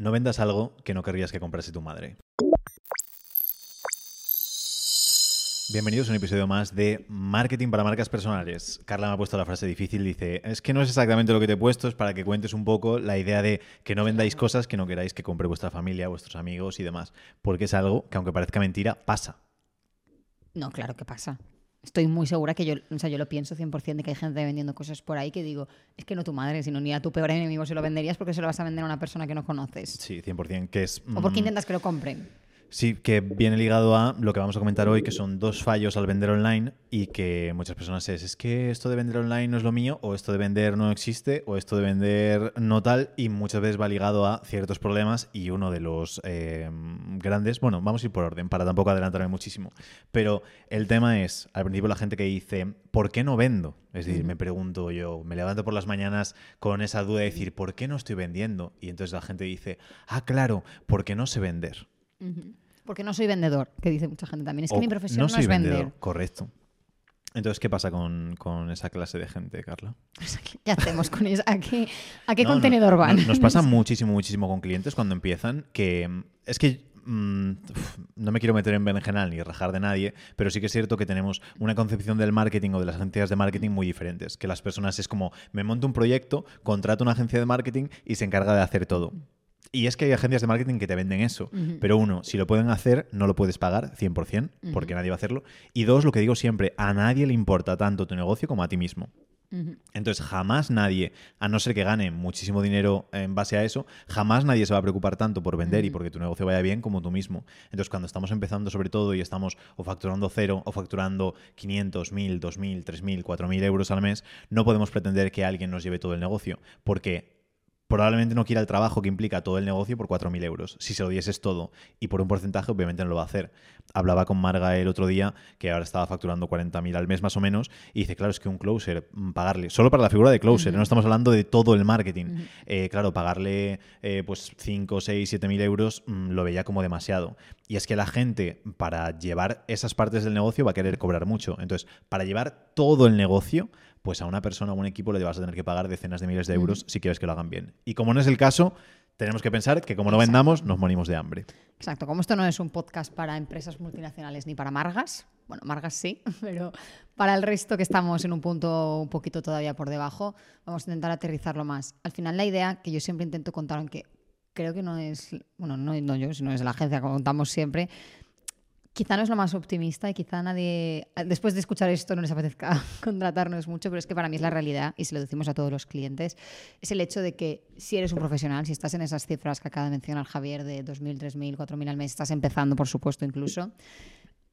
No vendas algo que no querrías que comprase tu madre. Bienvenidos a un episodio más de Marketing para Marcas Personales. Carla me ha puesto la frase difícil, dice, es que no es exactamente lo que te he puesto, es para que cuentes un poco la idea de que no vendáis cosas que no queráis que compre vuestra familia, vuestros amigos y demás, porque es algo que aunque parezca mentira, pasa. No, claro que pasa. Estoy muy segura que yo, o sea, yo lo pienso 100% de que hay gente vendiendo cosas por ahí que digo, es que no tu madre, sino ni a tu peor enemigo se lo venderías porque se lo vas a vender a una persona que no conoces. Sí, 100%, que es... O porque mm, intentas que lo compren. Sí, que viene ligado a lo que vamos a comentar hoy, que son dos fallos al vender online y que muchas personas es, es que esto de vender online no es lo mío, o esto de vender no existe, o esto de vender no tal, y muchas veces va ligado a ciertos problemas y uno de los eh, grandes, bueno, vamos a ir por orden para tampoco adelantarme muchísimo, pero el tema es, al principio la gente que dice, ¿por qué no vendo? Es decir, me pregunto yo, me levanto por las mañanas con esa duda de decir, ¿por qué no estoy vendiendo? Y entonces la gente dice, ah, claro, porque no sé vender. Porque no soy vendedor, que dice mucha gente también. Es que mi profesión no no, soy es vendedor, vender. correcto. Entonces, ¿qué pasa con, con esa clase de gente, Carla? ¿Qué hacemos con eso? ¿A qué, a qué No, no, contenedor no, van? Nos pasa muchísimo, muchísimo con clientes cuando empiezan que mm, es que mm, no me quiero meter en berenjenal ni rajar de nadie, pero sí que es cierto que tenemos una concepción del marketing o de las agencias de marketing muy diferentes. Que las personas es como, me monto un proyecto, contrato una agencia de marketing y se encarga de hacer todo. Y es que hay agencias de marketing que te venden eso. Pero uno, si lo pueden hacer, no lo puedes pagar 100%, porque nadie va a hacerlo. Y dos, lo que digo siempre, a nadie le importa tanto tu negocio como a ti mismo. Entonces, jamás nadie, a no ser que gane muchísimo dinero en base a eso, jamás nadie se va a preocupar tanto por vender y porque tu negocio vaya bien como tú mismo. Entonces, cuando estamos empezando sobre todo y estamos o facturando cero o facturando 500, 1000, 2000, 3000, 4000 euros al mes, no podemos pretender que alguien nos lleve todo el negocio, porque probablemente no quiera el trabajo que implica todo el negocio por 4.000 euros. Si se lo dieses todo y por un porcentaje, obviamente no lo va a hacer. Hablaba con Marga el otro día, que ahora estaba facturando 40.000 al mes más o menos, y dice, claro, es que un closer, mm, pagarle, solo para la figura de closer, no estamos hablando de todo el marketing. Eh, claro, pagarle eh, pues 5, 6, 7.000 euros mm, lo veía como demasiado. Y es que la gente, para llevar esas partes del negocio, va a querer cobrar mucho. Entonces, para llevar todo el negocio, pues a una persona o un equipo le vas a tener que pagar decenas de miles de euros si quieres que lo hagan bien. Y como no es el caso, tenemos que pensar que como no Exacto. vendamos, nos morimos de hambre. Exacto, como esto no es un podcast para empresas multinacionales ni para Margas, bueno, Margas sí, pero para el resto que estamos en un punto un poquito todavía por debajo, vamos a intentar aterrizarlo más. Al final la idea que yo siempre intento contar, aunque creo que no es, bueno, no, no yo, sino es la agencia, como contamos siempre, quizá no es lo más optimista y quizá nadie, después de escuchar esto, no les apetezca contratarnos mucho, pero es que para mí es la realidad y se lo decimos a todos los clientes, es el hecho de que si eres un profesional, si estás en esas cifras que acaba de mencionar Javier de 2.000, 3.000, 4.000 al mes, estás empezando, por supuesto, incluso,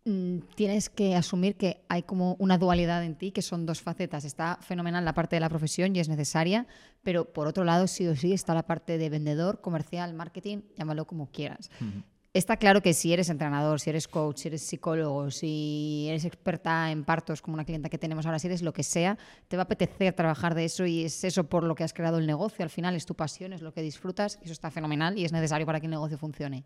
mm, tienes que asumir que hay como una dualidad en ti, que son dos facetas. Está fenomenal la parte de la profesión y es necesaria, pero por otro lado, sí o sí, está la parte de vendedor, comercial, marketing, llámalo como quieras. Está claro que si eres entrenador, si eres coach, si eres psicólogo, si eres experta en partos, como una clienta que tenemos ahora, si eres lo que sea, te va a apetecer trabajar de eso y es eso por lo que has creado el negocio. Al final es tu pasión, es lo que disfrutas y eso está fenomenal y es necesario para que el negocio funcione.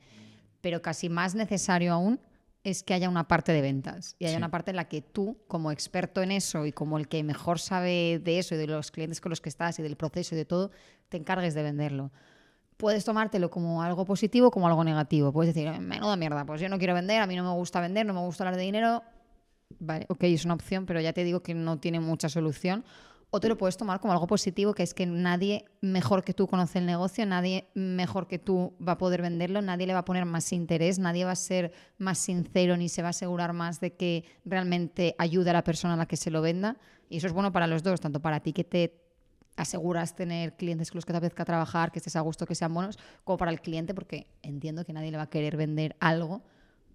Pero casi más necesario aún es que haya una parte de ventas y haya Sí. una parte en la que tú, como experto en eso y como el que mejor sabe de eso y de los clientes con los que estás y del proceso y de todo, te encargues de venderlo puedes tomártelo como algo positivo como algo negativo. Puedes decir, menuda mierda, pues yo no quiero vender, a mí no me gusta vender, no me gusta hablar de dinero. Vale, ok, es una opción, pero ya te digo que no tiene mucha solución. O te lo puedes tomar como algo positivo, que es que nadie mejor que tú conoce el negocio, nadie mejor que tú va a poder venderlo, nadie le va a poner más interés, nadie va a ser más sincero ni se va a asegurar más de que realmente ayude a la persona a la que se lo venda. Y eso es bueno para los dos, tanto para ti que te aseguras tener clientes con los que te apetezca trabajar, que estés a gusto, que sean buenos, como para el cliente, porque entiendo que nadie le va a querer vender algo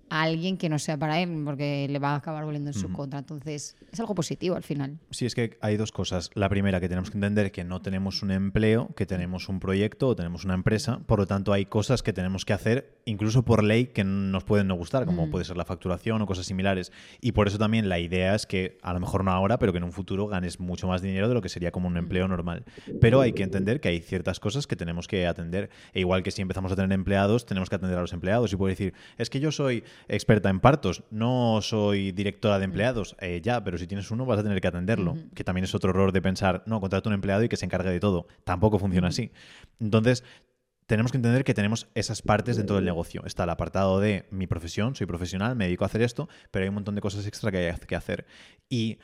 a alguien que no sea para él, porque le va a acabar volviendo en su contra. Entonces, es algo positivo al final. Sí, es que hay dos cosas. La primera, que tenemos que entender que no tenemos un empleo, que tenemos un proyecto o tenemos una empresa. Por lo tanto, hay cosas que tenemos que hacer, incluso por ley, que nos pueden no gustar, como puede ser la facturación o cosas similares. Y por eso también la idea es que, a lo mejor no ahora, pero que en un futuro ganes mucho más dinero de lo que sería como un empleo normal. Pero hay que entender que hay ciertas cosas que tenemos que atender. E igual que si empezamos a tener empleados, tenemos que atender a los empleados. Y puedo decir, es que yo soy experta en partos, no soy directora de empleados. Eh, ya, pero si tienes uno vas a tener que atenderlo, que también es otro error de pensar, no, contrata un empleado y que se encargue de todo. Tampoco funciona así. Entonces, tenemos que entender que tenemos esas partes dentro del negocio. Está el apartado de mi profesión, soy profesional, me dedico a hacer esto, pero hay un montón de cosas extra que hay que hacer. Y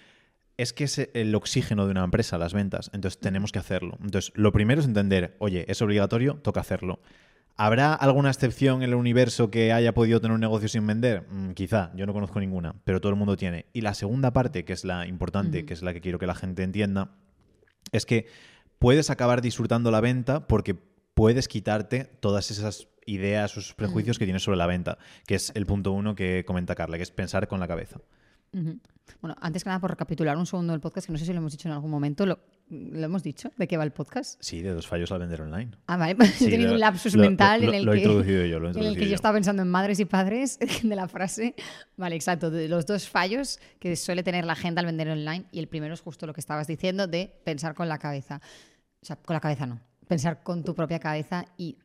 es que es el oxígeno de una empresa, las ventas. Entonces tenemos que hacerlo. Entonces, lo primero es entender, oye, es obligatorio, toca hacerlo. ¿Habrá alguna excepción en el universo que haya podido tener un negocio sin vender? Mm, quizá, yo no conozco ninguna, pero todo el mundo tiene. Y la segunda parte, que es la importante, que es la que quiero que la gente entienda, es que puedes acabar disfrutando la venta porque puedes quitarte todas esas ideas, esos prejuicios que tienes sobre la venta, que es el punto uno que comenta Carla, que es pensar con la cabeza. Bueno, antes que nada, por recapitular un segundo del podcast, que no sé si lo hemos dicho en algún momento, ¿lo, hemos dicho? ¿De qué va el podcast? Sí, de dos fallos al vender online. Ah, vale, he tenido un lapsus mental en el lo que, he introducido yo, lo he en el que yo. estaba pensando en madres y padres de la frase. Vale, exacto, de los dos fallos que suele tener la gente al vender online y el primero es justo lo que estabas diciendo de pensar con la cabeza. O sea, con la cabeza no, pensar con tu propia cabeza y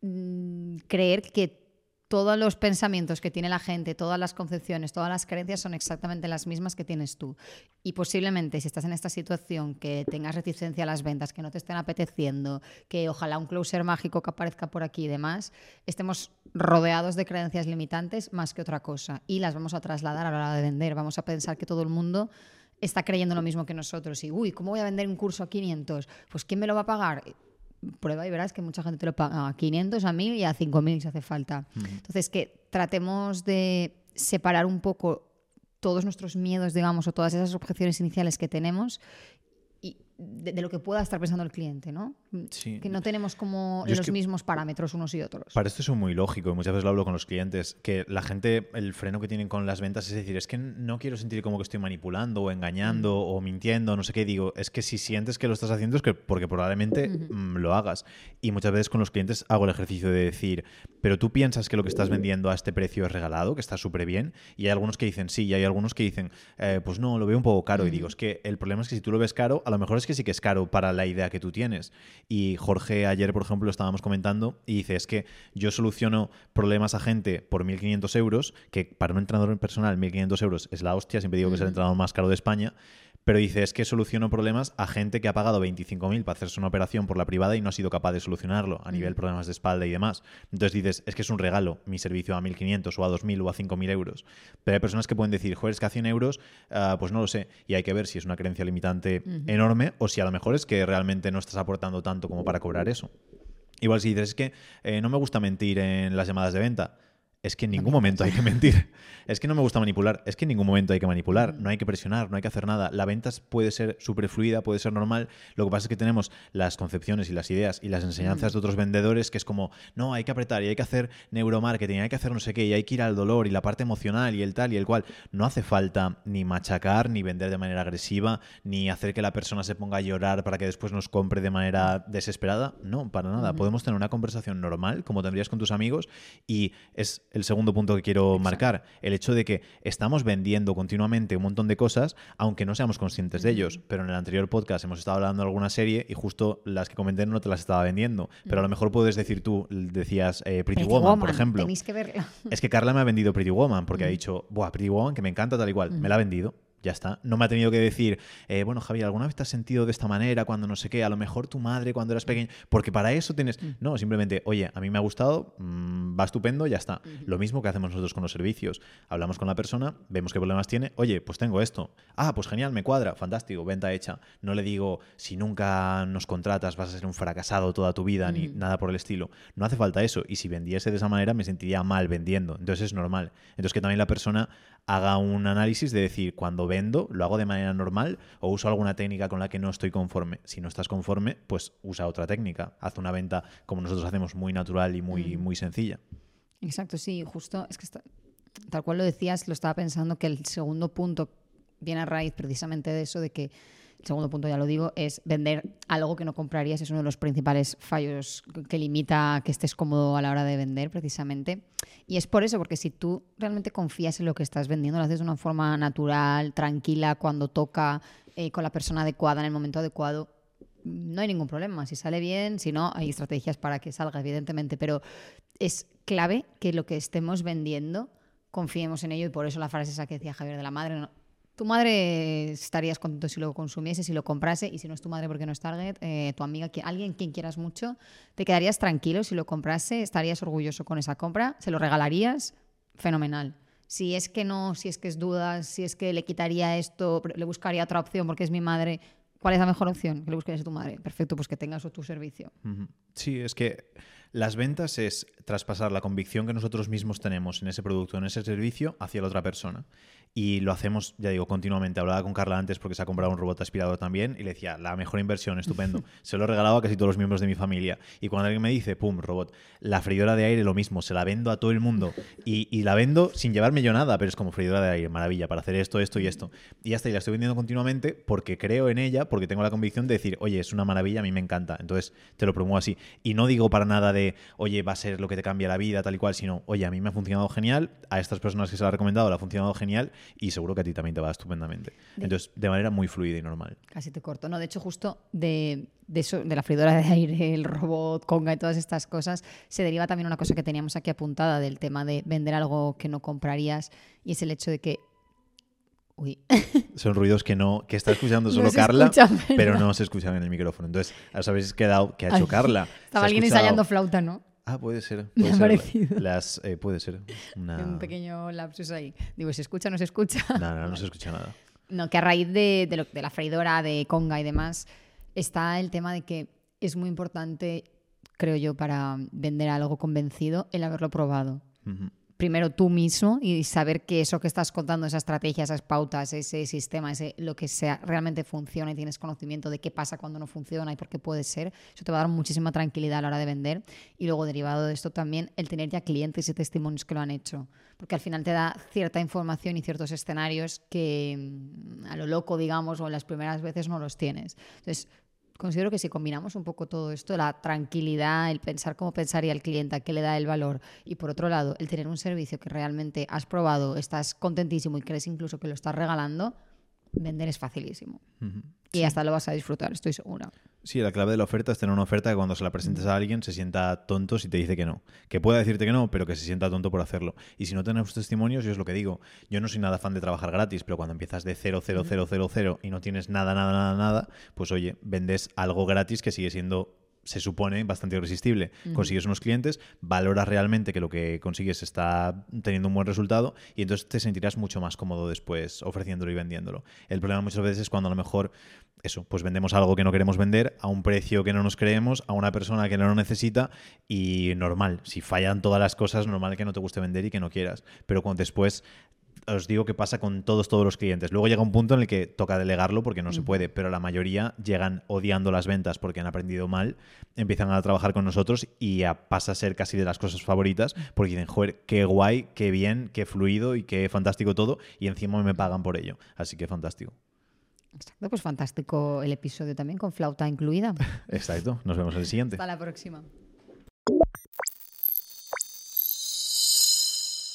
mm, creer que todos los pensamientos que tiene la gente, todas las concepciones, todas las creencias son exactamente las mismas que tienes tú. Y posiblemente si estás en esta situación, que tengas reticencia a las ventas, que no te estén apeteciendo, que ojalá un closer mágico que aparezca por aquí y demás, estemos rodeados de creencias limitantes más que otra cosa. Y las vamos a trasladar a la hora de vender. Vamos a pensar que todo el mundo está creyendo lo mismo que nosotros. Y, uy, ¿cómo voy a vender un curso a 500? Pues ¿quién me lo va a pagar? Prueba y verás que mucha gente te lo paga a 500, a 1000 y a 5000 si hace falta. Entonces, que tratemos de separar un poco todos nuestros miedos, digamos, o todas esas objeciones iniciales que tenemos de, lo que pueda estar pensando el cliente, ¿no? Que no tenemos como los mismos parámetros unos y otros. Para esto es muy lógico, y muchas veces lo hablo con los clientes, que la gente, el freno que tienen con las ventas es decir, es que no quiero sentir como que estoy manipulando o engañando mm. o mintiendo, no sé qué, digo, es que si sientes que lo estás haciendo es que porque probablemente mm, lo hagas. Y muchas veces con los clientes hago el ejercicio de decir, pero tú piensas que lo que estás vendiendo a este precio es regalado, que está súper bien, y hay algunos que dicen sí, y hay algunos que dicen, eh, pues no, lo veo un poco caro, y digo, es que el problema es que si tú lo ves caro, a lo mejor es que sí que es caro para la idea que tú tienes. Y Jorge ayer, por ejemplo, estábamos comentando y dice, es que yo soluciono problemas a gente por 1.500 euros, que para un entrenador personal 1.500 euros es la hostia, siempre digo que es el entrenador más caro de España, pero dice, es que soluciono problemas a gente que ha pagado 25.000 para hacerse una operación por la privada y no ha sido capaz de solucionarlo a nivel problemas de espalda y demás. Entonces dices, es que es un regalo mi servicio a 1.500 o a 2.000 o a 5.000 euros. Pero hay personas que pueden decir, joder, es que a 100 euros, ah, pues no lo sé. Y hay que ver si es una creencia limitante enorme o si a lo mejor es que realmente no estás aportando tanto como para cobrar eso. Igual si dices, es que eh, no me gusta mentir en las llamadas de venta es que en ningún momento hay que mentir. Es que no me gusta manipular. Es que en ningún momento hay que manipular. No hay que presionar, no hay que hacer nada. La venta puede ser súper fluida, puede ser normal. Lo que pasa es que tenemos las concepciones y las ideas y las enseñanzas de otros vendedores que es como, no, hay que apretar y hay que hacer neuromarketing, hay que hacer no sé qué, y hay que ir al dolor y la parte emocional y el tal y el cual. No hace falta ni machacar, ni vender de manera agresiva, ni hacer que la persona se ponga a llorar para que después nos compre de manera desesperada. No, para nada. Podemos tener una conversación normal, como tendrías con tus amigos, y es el segundo punto que quiero marcar, el hecho de que estamos vendiendo continuamente un montón de cosas, aunque no seamos conscientes de ellos. Pero en el anterior podcast hemos estado hablando de alguna serie y justo las que comenté no te las estaba vendiendo. Pero a lo mejor puedes decir tú, decías eh, Pretty, Woman, por ejemplo. Tenéis que verla. Es que Carla me ha vendido Pretty Woman porque ha dicho, Buah, Pretty Woman, que me encanta tal igual. Me la ha vendido. Ya está. No me ha tenido que decir, eh, bueno, Javier, ¿alguna vez te has sentido de esta manera cuando no sé qué? A lo mejor tu madre cuando eras pequeño. Porque para eso tienes. Mm. No, simplemente, oye, a mí me ha gustado, mm, va estupendo, ya está. Lo mismo que hacemos nosotros con los servicios. Hablamos con la persona, vemos qué problemas tiene. Oye, pues tengo esto. Ah, pues genial, me cuadra, fantástico, venta hecha. No le digo, si nunca nos contratas vas a ser un fracasado toda tu vida, ni nada por el estilo. No hace falta eso. Y si vendiese de esa manera, me sentiría mal vendiendo. Entonces es normal. Entonces que también la persona haga un análisis de decir, cuando vendo, lo hago de manera normal o uso alguna técnica con la que no estoy conforme. Si no estás conforme, pues usa otra técnica. Haz una venta como nosotros hacemos, muy natural y muy, muy sencilla. Exacto, sí, justo, es que tal cual lo decías, lo estaba pensando que el segundo punto viene a raíz precisamente de eso, de que el segundo punto, ya lo digo, es vender algo que no comprarías. Es uno de los principales fallos que limita que estés cómodo a la hora de vender, precisamente. Y es por eso, porque si tú realmente confías en lo que estás vendiendo, lo haces de una forma natural, tranquila, cuando toca, eh, con la persona adecuada, en el momento adecuado, no hay ningún problema. Si sale bien, si no, hay estrategias para que salga, evidentemente. Pero es clave que lo que estemos vendiendo confiemos en ello y por eso la frase esa que decía Javier de la Madre, Tu madre estarías contento si lo consumiese, si lo comprase, y si no es tu madre porque no es Target, eh, tu amiga, alguien quien quieras mucho, te quedarías tranquilo si lo comprase, estarías orgulloso con esa compra, se lo regalarías, fenomenal. Si es que no, si es que es dudas, si es que le quitaría esto, le buscaría otra opción porque es mi madre, ¿cuál es la mejor opción? Que le buscarías a tu madre. Perfecto, pues que tengas tu servicio. Sí, es que las ventas es traspasar la convicción que nosotros mismos tenemos en ese producto, en ese servicio, hacia la otra persona. Y lo hacemos, ya digo, continuamente. Hablaba con Carla antes porque se ha comprado un robot aspirador también y le decía, la mejor inversión, estupendo. se lo he regalado a casi todos los miembros de mi familia. Y cuando alguien me dice, pum, robot, la freidora de aire, lo mismo, se la vendo a todo el mundo. Y, y la vendo sin llevarme yo nada, pero es como freidora de aire, maravilla, para hacer esto, esto y esto. Y hasta ahí la estoy vendiendo continuamente porque creo en ella, porque tengo la convicción de decir, oye, es una maravilla, a mí me encanta. Entonces te lo promuevo así. Y no digo para nada de, oye, va a ser lo que te cambia la vida, tal y cual, sino, oye, a mí me ha funcionado genial, a estas personas que se lo ha recomendado le ha funcionado genial y seguro que a ti también te va estupendamente. Entonces, de manera muy fluida y normal. Casi te corto. No, de hecho, justo de, de eso, de la freidora de aire, el robot, conga y todas estas cosas, se deriva también una cosa que teníamos aquí apuntada del tema de vender algo que no comprarías y es el hecho de que. Uy, Son ruidos que no, que está escuchando solo Carla, pero no se escuchan en el micrófono. Entonces, os habéis quedado, ¿qué ha hecho Ay, Carla? ¿Se estaba alguien escuchado? ensayando flauta, ¿no? Ah, puede ser. Me puede ha ser. parecido. Las, eh, puede ser. Una... Un pequeño lapsus ahí. Digo, ¿se escucha o no se escucha? No, no, no se escucha nada. No, que a raíz de, de lo- de la freidora, de conga y demás, está el tema de que es muy importante, creo yo, para vender algo convencido, el haberlo probado. Ujú. Primero tú mismo y saber que eso que estás contando, esa estrategia, esas pautas, ese sistema, ese lo que sea, realmente funciona y tienes conocimiento de qué pasa cuando no funciona y por qué puede ser. Eso te va a dar muchísima tranquilidad a la hora de vender. Y luego, derivado de esto también, el tener ya clientes y testimonios que lo han hecho. Porque al final te da cierta información y ciertos escenarios que mm, a lo loco, digamos, o en las primeras veces no los tienes. Entonces, considero que si combinamos un poco todo esto, la tranquilidad, el pensar cómo pensaría el cliente, a qué le da el valor, y por otro lado, el tener un servicio que realmente has probado, estás contentísimo y crees incluso que lo estás regalando, vender es facilísimo. Y hasta lo vas a disfrutar, estoy segura. Sí, la clave de la oferta es tener una oferta que cuando se la presentes a alguien se sienta tonto si te dice que no. Que pueda decirte que no, pero que se sienta tonto por hacerlo. Y si no tenemos testimonios, yo es lo que digo. Yo no soy nada fan de trabajar gratis, pero cuando empiezas de 0, 0, 0, 0, 0 y no tienes nada, nada, nada, nada, pues oye, vendes algo gratis que sigue siendo se supone bastante irresistible. Consigues unos clientes, valoras realmente que lo que consigues está teniendo un buen resultado y entonces te sentirás mucho más cómodo después ofreciéndolo y vendiéndolo. El problema muchas veces es cuando a lo mejor eso, pues vendemos algo que no queremos vender a un precio que no nos creemos, a una persona que no lo necesita y normal, si fallan todas las cosas, normal que no te guste vender y que no quieras. Pero cuando después os digo que pasa con todos, todos los clientes. Luego llega un punto en el que toca delegarlo porque no se puede, pero la mayoría llegan odiando las ventas porque han aprendido mal, empiezan a trabajar con nosotros y a- pasa a ser casi de las cosas favoritas porque dicen, joder, qué guay, qué bien, qué fluido y qué fantástico todo y encima me pagan por ello. Así que fantástico. Exacto, pues fantástico el episodio también con flauta incluida. Exacto. Nos vemos en el siguiente. Hasta la próxima.